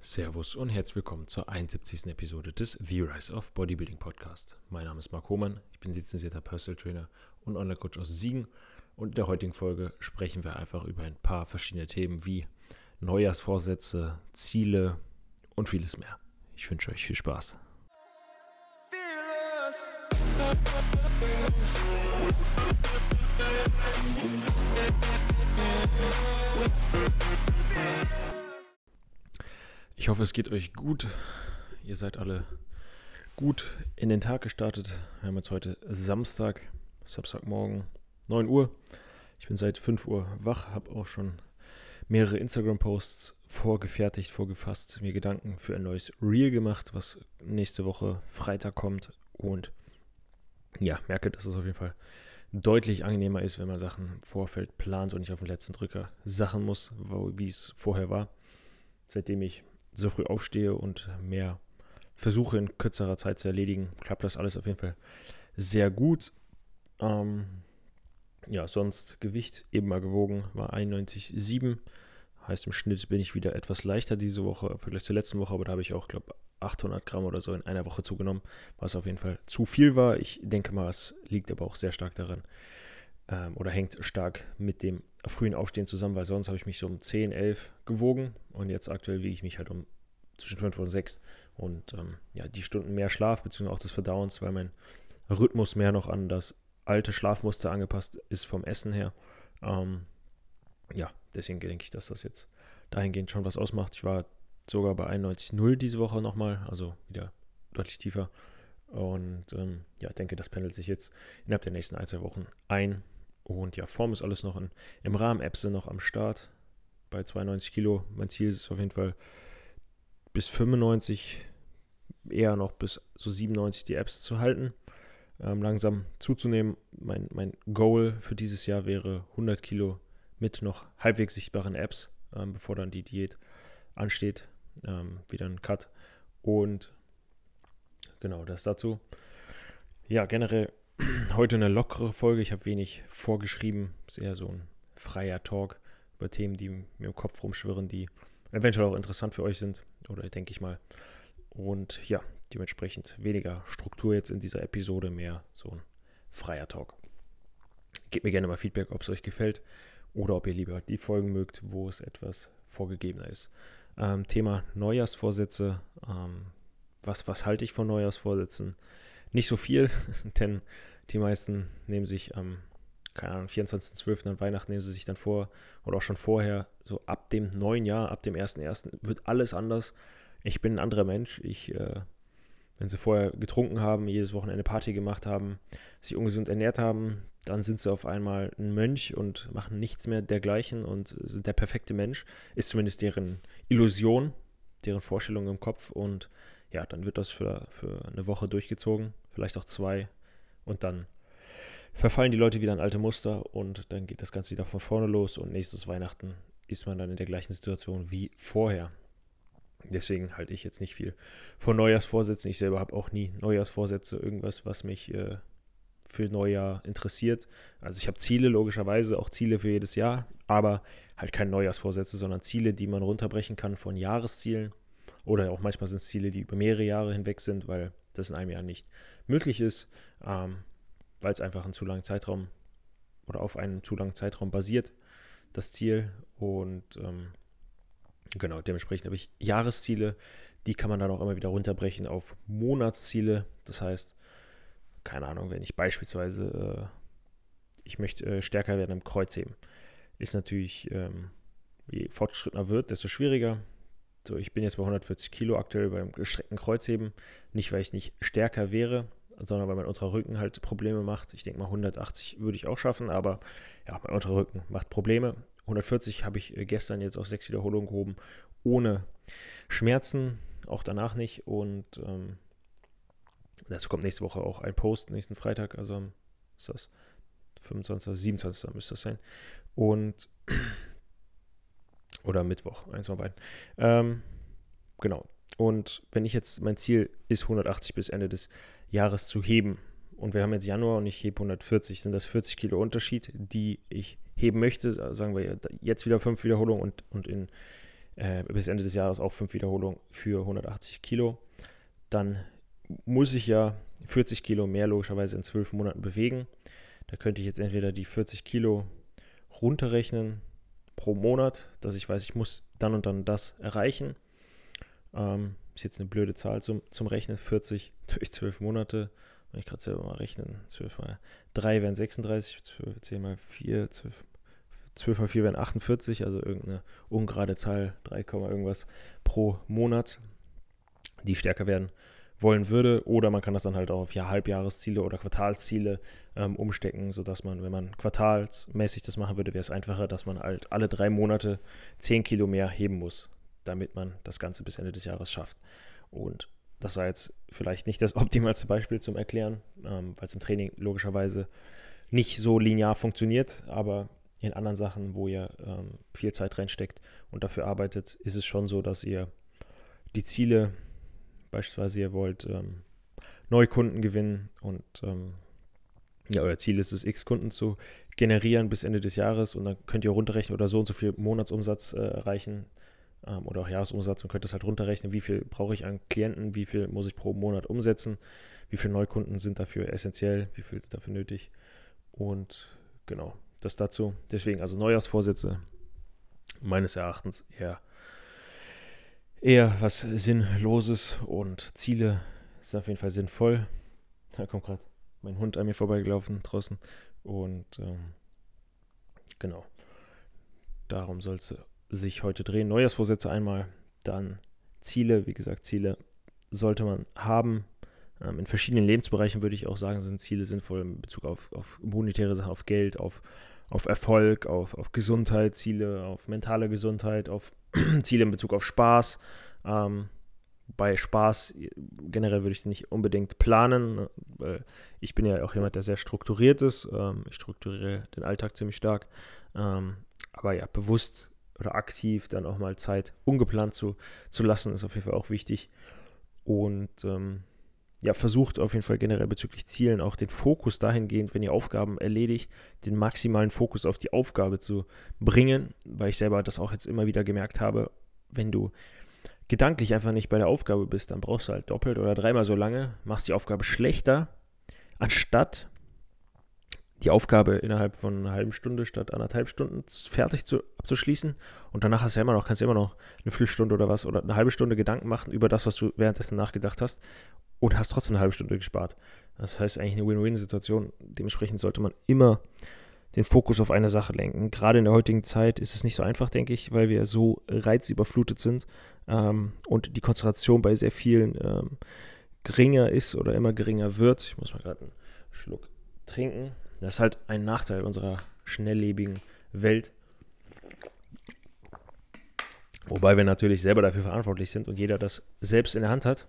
Servus und herzlich willkommen zur 71. Episode des The Rise of Bodybuilding Podcast. Mein Name ist Marc Hohmann, ich bin lizenzierter Personal Trainer und Online-Coach aus Siegen und in der heutigen Folge sprechen wir einfach über ein paar verschiedene Themen wie Neujahrsvorsätze, Ziele und vieles mehr. Ich wünsche euch viel Spaß. Ich hoffe, es geht euch gut. Ihr seid alle gut in den Tag gestartet. Wir haben jetzt heute Samstag, Samstagmorgen, 9 Uhr. Ich bin seit 5 Uhr wach, habe auch schon mehrere Instagram-Posts vorgefertigt, vorgefasst, mir Gedanken für ein neues Reel gemacht, was nächste Woche Freitag kommt. Und ja, merke, dass es auf jeden Fall deutlich angenehmer ist, wenn man Sachen im Vorfeld plant und nicht auf den letzten Drücker Sachen muss, wie es vorher war. Seitdem ich so früh aufstehe und mehr versuche in kürzerer Zeit zu erledigen, klappt das alles auf jeden Fall sehr gut. Ähm, ja, sonst Gewicht eben mal gewogen, war 91,7. Heißt im Schnitt bin ich wieder etwas leichter diese Woche im Vergleich zur letzten Woche, aber da habe ich auch, glaube 800 Gramm oder so in einer Woche zugenommen, was auf jeden Fall zu viel war. Ich denke mal, es liegt aber auch sehr stark daran ähm, oder hängt stark mit dem frühen Aufstehen zusammen, weil sonst habe ich mich so um 10, 11 gewogen und jetzt aktuell wiege ich mich halt um zwischen 5 und 6 und ähm, ja, die Stunden mehr Schlaf bzw. auch des Verdauens, weil mein Rhythmus mehr noch an das alte Schlafmuster angepasst ist vom Essen her. Ähm, ja, deswegen denke ich, dass das jetzt dahingehend schon was ausmacht. Ich war sogar bei 91,0 diese Woche nochmal, also wieder deutlich tiefer. Und ähm, ja, denke, das pendelt sich jetzt innerhalb der nächsten ein, zwei Wochen ein. Und ja, Form ist alles noch in, im Rahmen. Apps sind noch am Start bei 92 Kilo. Mein Ziel ist auf jeden Fall bis 95, eher noch bis so 97 die Apps zu halten. Ähm, langsam zuzunehmen. Mein, mein Goal für dieses Jahr wäre 100 Kilo mit noch halbwegs sichtbaren Apps, ähm, bevor dann die Diät ansteht. Ähm, wieder ein Cut. Und genau das dazu. Ja, generell heute eine lockere Folge. Ich habe wenig vorgeschrieben. Ist eher so ein freier Talk über Themen, die mir im Kopf rumschwirren, die eventuell auch interessant für euch sind. Oder denke ich mal. Und ja, dementsprechend weniger Struktur jetzt in dieser Episode, mehr so ein freier Talk. Gebt mir gerne mal Feedback, ob es euch gefällt oder ob ihr lieber die Folgen mögt, wo es etwas vorgegebener ist. Ähm, Thema Neujahrsvorsätze. Ähm, was, was halte ich von Neujahrsvorsätzen? Nicht so viel, denn die meisten nehmen sich am, keine Ahnung, 24.12. an Weihnachten nehmen sie sich dann vor oder auch schon vorher, so ab dem neuen Jahr, ab dem 1.1. wird alles anders. Ich bin ein anderer Mensch. Ich, äh, wenn sie vorher getrunken haben, jedes Wochenende Party gemacht haben, sich ungesund ernährt haben, dann sind sie auf einmal ein Mönch und machen nichts mehr dergleichen und sind der perfekte Mensch. Ist zumindest deren Illusion, deren Vorstellung im Kopf und ja, dann wird das für, für eine Woche durchgezogen, vielleicht auch zwei und dann verfallen die Leute wieder in alte Muster und dann geht das Ganze wieder von vorne los und nächstes Weihnachten ist man dann in der gleichen Situation wie vorher. Deswegen halte ich jetzt nicht viel von Neujahrsvorsätzen. Ich selber habe auch nie Neujahrsvorsätze, irgendwas, was mich äh, für Neujahr interessiert. Also ich habe Ziele, logischerweise auch Ziele für jedes Jahr, aber halt keine Neujahrsvorsätze, sondern Ziele, die man runterbrechen kann von Jahreszielen. Oder auch manchmal sind es Ziele, die über mehrere Jahre hinweg sind, weil das in einem Jahr nicht möglich ist, ähm, weil es einfach einen zu langen Zeitraum oder auf einem zu langen Zeitraum basiert, das Ziel. Und ähm, genau, dementsprechend habe ich Jahresziele, die kann man dann auch immer wieder runterbrechen auf Monatsziele. Das heißt, keine Ahnung, wenn ich beispielsweise, äh, ich möchte äh, stärker werden im Kreuzheben, ist natürlich, ähm, je fortgeschrittener wird, desto schwieriger. So, ich bin jetzt bei 140 Kilo aktuell beim gestreckten Kreuzheben. Nicht, weil ich nicht stärker wäre, sondern weil mein unterer Rücken halt Probleme macht. Ich denke mal, 180 würde ich auch schaffen, aber ja, mein unterer Rücken macht Probleme. 140 habe ich gestern jetzt auf sechs Wiederholungen gehoben, ohne Schmerzen, auch danach nicht. Und ähm, Dazu kommt nächste Woche auch ein Post, nächsten Freitag, also ist das 25. 27. müsste das sein. Und oder Mittwoch, eins von beiden. Ähm, genau. Und wenn ich jetzt, mein Ziel ist 180 bis Ende des Jahres zu heben. Und wir haben jetzt Januar und ich hebe 140, sind das 40 Kilo Unterschied, die ich heben möchte. Sagen wir jetzt wieder fünf Wiederholungen und, und in äh, bis Ende des Jahres auch fünf Wiederholungen für 180 Kilo. Dann muss ich ja 40 Kilo mehr logischerweise in zwölf Monaten bewegen. Da könnte ich jetzt entweder die 40 Kilo runterrechnen pro Monat, dass ich weiß, ich muss dann und dann das erreichen. Ähm, ist jetzt eine blöde Zahl zum, zum Rechnen. 40 durch 12 Monate. Wenn ich gerade selber mal rechnen. 12 mal 3 wären 36, 12, 10 mal 4, 12, 12 mal 4 wären 48, also irgendeine ungerade Zahl, 3, irgendwas pro Monat, die stärker werden wollen würde. Oder man kann das dann halt auch auf ja, Halbjahresziele oder Quartalsziele ähm, umstecken, sodass man, wenn man quartalsmäßig das machen würde, wäre es einfacher, dass man halt alle drei Monate 10 Kilo mehr heben muss, damit man das Ganze bis Ende des Jahres schafft. Und das war jetzt vielleicht nicht das optimalste Beispiel zum Erklären, ähm, weil es im Training logischerweise nicht so linear funktioniert, aber in anderen Sachen, wo ihr ähm, viel Zeit reinsteckt und dafür arbeitet, ist es schon so, dass ihr die Ziele Beispielsweise, ihr wollt ähm, Neukunden gewinnen und ähm, ja, euer Ziel ist es, x Kunden zu generieren bis Ende des Jahres und dann könnt ihr runterrechnen oder so und so viel Monatsumsatz äh, erreichen ähm, oder auch Jahresumsatz und könnt das halt runterrechnen, wie viel brauche ich an Klienten, wie viel muss ich pro Monat umsetzen, wie viele Neukunden sind dafür essentiell, wie viel ist dafür nötig und genau, das dazu. Deswegen also Neujahrsvorsätze meines Erachtens eher eher was Sinnloses und Ziele sind auf jeden Fall sinnvoll. Da kommt gerade mein Hund an mir vorbeigelaufen draußen und ähm, genau. Darum soll es sich heute drehen. Neujahrsvorsätze einmal, dann Ziele. Wie gesagt, Ziele sollte man haben. Ähm, in verschiedenen Lebensbereichen würde ich auch sagen, sind Ziele sinnvoll in Bezug auf, auf monetäre Sachen, auf Geld, auf, auf Erfolg, auf, auf Gesundheit, Ziele, auf mentale Gesundheit, auf Ziele in Bezug auf Spaß. Ähm, bei Spaß generell würde ich nicht unbedingt planen, ne, weil ich bin ja auch jemand, der sehr strukturiert ist. Ähm, ich strukturiere den Alltag ziemlich stark. Ähm, aber ja, bewusst oder aktiv dann auch mal Zeit ungeplant zu, zu lassen, ist auf jeden Fall auch wichtig. Und ähm, ja, versucht auf jeden Fall generell bezüglich Zielen auch den Fokus dahingehend, wenn ihr Aufgaben erledigt, den maximalen Fokus auf die Aufgabe zu bringen, weil ich selber das auch jetzt immer wieder gemerkt habe, wenn du gedanklich einfach nicht bei der Aufgabe bist, dann brauchst du halt doppelt oder dreimal so lange, machst die Aufgabe schlechter, anstatt die Aufgabe innerhalb von einer halben Stunde statt anderthalb Stunden fertig zu, abzuschließen. Und danach hast du ja immer noch, kannst du immer noch eine Viertelstunde oder was oder eine halbe Stunde Gedanken machen über das, was du währenddessen nachgedacht hast und hast trotzdem eine halbe Stunde gespart. Das heißt eigentlich eine Win-Win-Situation. Dementsprechend sollte man immer den Fokus auf eine Sache lenken. Gerade in der heutigen Zeit ist es nicht so einfach, denke ich, weil wir so reizüberflutet sind ähm, und die Konzentration bei sehr vielen ähm, geringer ist oder immer geringer wird. Ich muss mal gerade einen Schluck trinken. Das ist halt ein Nachteil unserer schnelllebigen Welt. Wobei wir natürlich selber dafür verantwortlich sind und jeder das selbst in der Hand hat.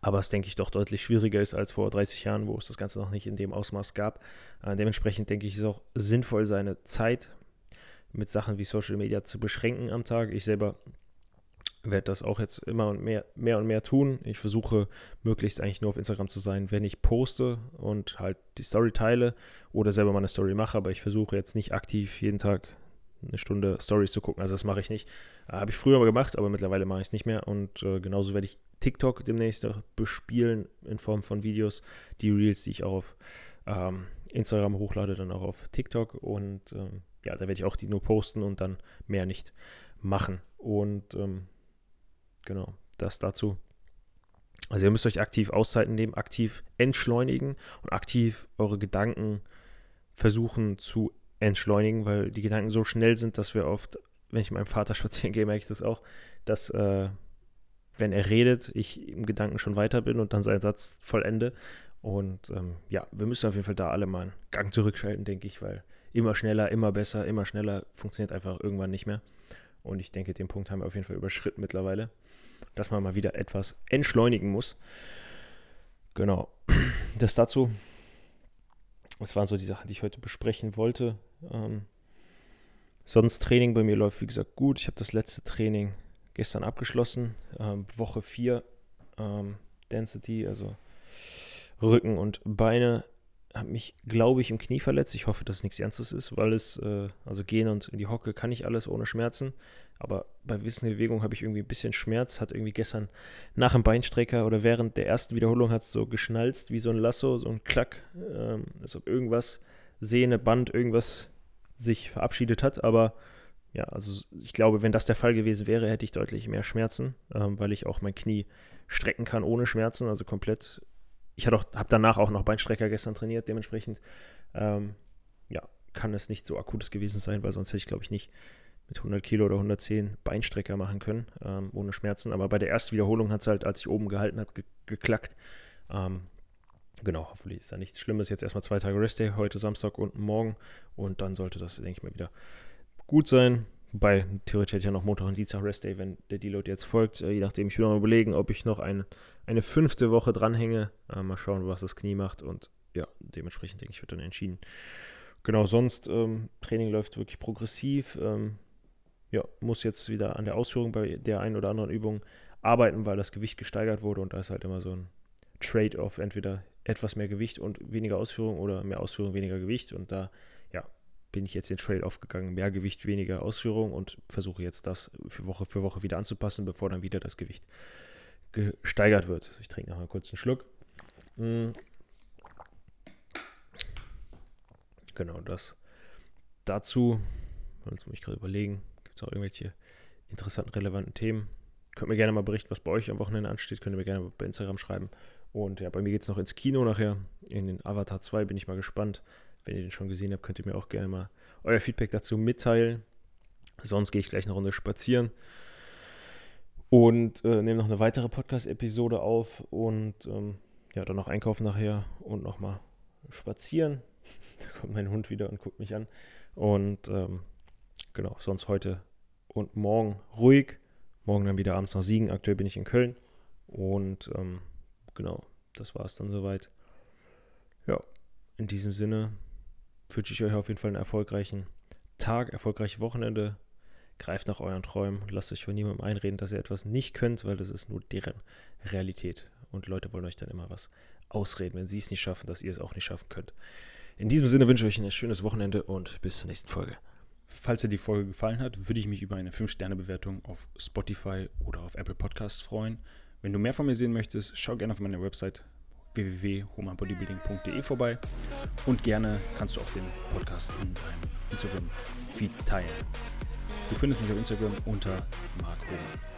Aber es, denke ich, doch deutlich schwieriger ist als vor 30 Jahren, wo es das Ganze noch nicht in dem Ausmaß gab. Äh, dementsprechend denke ich, ist es auch sinnvoll, seine Zeit mit Sachen wie Social Media zu beschränken am Tag. Ich selber werde das auch jetzt immer und mehr, mehr und mehr tun. Ich versuche möglichst eigentlich nur auf Instagram zu sein, wenn ich poste und halt die Story teile oder selber mal eine Story mache, aber ich versuche jetzt nicht aktiv jeden Tag eine Stunde Stories zu gucken. Also das mache ich nicht. Äh, Habe ich früher mal gemacht, aber mittlerweile mache ich es nicht mehr. Und äh, genauso werde ich TikTok demnächst bespielen in Form von Videos. Die Reels, die ich auch auf ähm, Instagram hochlade, dann auch auf TikTok. Und ähm, ja, da werde ich auch die nur posten und dann mehr nicht machen. Und ähm, genau, das dazu. Also ihr müsst euch aktiv Auszeiten nehmen, aktiv entschleunigen und aktiv eure Gedanken versuchen zu entschleunigen, weil die Gedanken so schnell sind, dass wir oft, wenn ich mit meinem Vater spazieren gehe, merke ich das auch, dass äh, wenn er redet, ich im Gedanken schon weiter bin und dann seinen Satz vollende. Und ähm, ja, wir müssen auf jeden Fall da alle mal einen Gang zurückschalten, denke ich, weil immer schneller, immer besser, immer schneller funktioniert einfach irgendwann nicht mehr. Und ich denke, den Punkt haben wir auf jeden Fall überschritten mittlerweile, dass man mal wieder etwas entschleunigen muss. Genau. Das dazu. Das waren so die Sachen, die ich heute besprechen wollte. Ähm, sonst Training bei mir läuft, wie gesagt, gut. Ich habe das letzte Training gestern abgeschlossen. Ähm, Woche 4 ähm, Density, also Rücken und Beine. Habe mich, glaube ich, im Knie verletzt. Ich hoffe, dass es nichts Ernstes ist, weil es, äh, also gehen und in die Hocke kann ich alles ohne Schmerzen. Aber bei gewissen Bewegungen habe ich irgendwie ein bisschen Schmerz. Hat irgendwie gestern nach dem Beinstrecker oder während der ersten Wiederholung hat es so geschnalzt wie so ein Lasso, so ein Klack, ähm, als ob irgendwas, Sehne, Band, irgendwas sich verabschiedet hat. Aber ja, also ich glaube, wenn das der Fall gewesen wäre, hätte ich deutlich mehr Schmerzen, ähm, weil ich auch mein Knie strecken kann ohne Schmerzen, also komplett. Ich habe danach auch noch Beinstrecker gestern trainiert, dementsprechend ähm, ja, kann es nicht so akutes gewesen sein, weil sonst hätte ich, glaube ich, nicht mit 100 Kilo oder 110 Beinstrecker machen können, ähm, ohne Schmerzen. Aber bei der ersten Wiederholung hat es halt, als ich oben gehalten habe, ge geklackt. Ähm, genau, hoffentlich ist da nichts Schlimmes. Jetzt erstmal zwei Tage Restday, heute Samstag und morgen. Und dann sollte das, denke ich mal, wieder gut sein. Wobei, theoretisch hätte ich ja noch Montag und Dienstag Restday, wenn der Deload jetzt folgt. Äh, je nachdem, ich will noch überlegen, ob ich noch ein, eine fünfte Woche dranhänge. Äh, mal schauen, was das Knie macht. Und ja, dementsprechend denke ich, wird dann entschieden. Genau, sonst ähm, Training läuft wirklich progressiv. Ähm, ja, muss jetzt wieder an der Ausführung bei der einen oder anderen Übung arbeiten, weil das Gewicht gesteigert wurde und da ist halt immer so ein Trade-off, entweder etwas mehr Gewicht und weniger Ausführung oder mehr Ausführung, weniger Gewicht und da, ja, bin ich jetzt den Trade-off gegangen, mehr Gewicht, weniger Ausführung und versuche jetzt das für Woche für Woche wieder anzupassen, bevor dann wieder das Gewicht gesteigert wird. Ich trinke noch mal kurz einen Schluck. Mm. Genau das dazu. Jetzt muss ich gerade überlegen. Gibt es auch irgendwelche interessanten, relevanten Themen? Könnt mir gerne mal berichten, was bei euch am Wochenende ansteht. Könnt ihr mir gerne bei Instagram schreiben. Und ja, bei mir geht es noch ins Kino nachher. In den Avatar 2 bin ich mal gespannt. Wenn ihr den schon gesehen habt, könnt ihr mir auch gerne mal euer Feedback dazu mitteilen. Sonst gehe ich gleich eine Runde spazieren und äh, nehme noch eine weitere Podcast-Episode auf und ähm, ja, dann noch einkaufen nachher und nochmal spazieren. Da kommt mein Hund wieder und guckt mich an. Und ähm, genau, sonst heute und morgen ruhig. Morgen dann wieder abends nach Siegen. Aktuell bin ich in Köln. Und ähm, genau, das war es dann soweit. Ja, in diesem Sinne wünsche ich euch auf jeden Fall einen erfolgreichen Tag, erfolgreiche Wochenende. Greift nach euren Träumen. Lasst euch von niemandem einreden, dass ihr etwas nicht könnt, weil das ist nur deren Realität. Und Leute wollen euch dann immer was ausreden, wenn sie es nicht schaffen, dass ihr es auch nicht schaffen könnt. In diesem Sinne wünsche ich euch ein schönes Wochenende und bis zur nächsten Folge. Falls dir die Folge gefallen hat, würde ich mich über eine 5-Sterne-Bewertung auf Spotify oder auf Apple Podcasts freuen. Wenn du mehr von mir sehen möchtest, schau gerne auf meine Website www.humanbodybuilding.de vorbei und gerne kannst du auch den Podcast in deinem Instagram-Feed teilen. Du findest mich auf Instagram unter Mark Hohmann.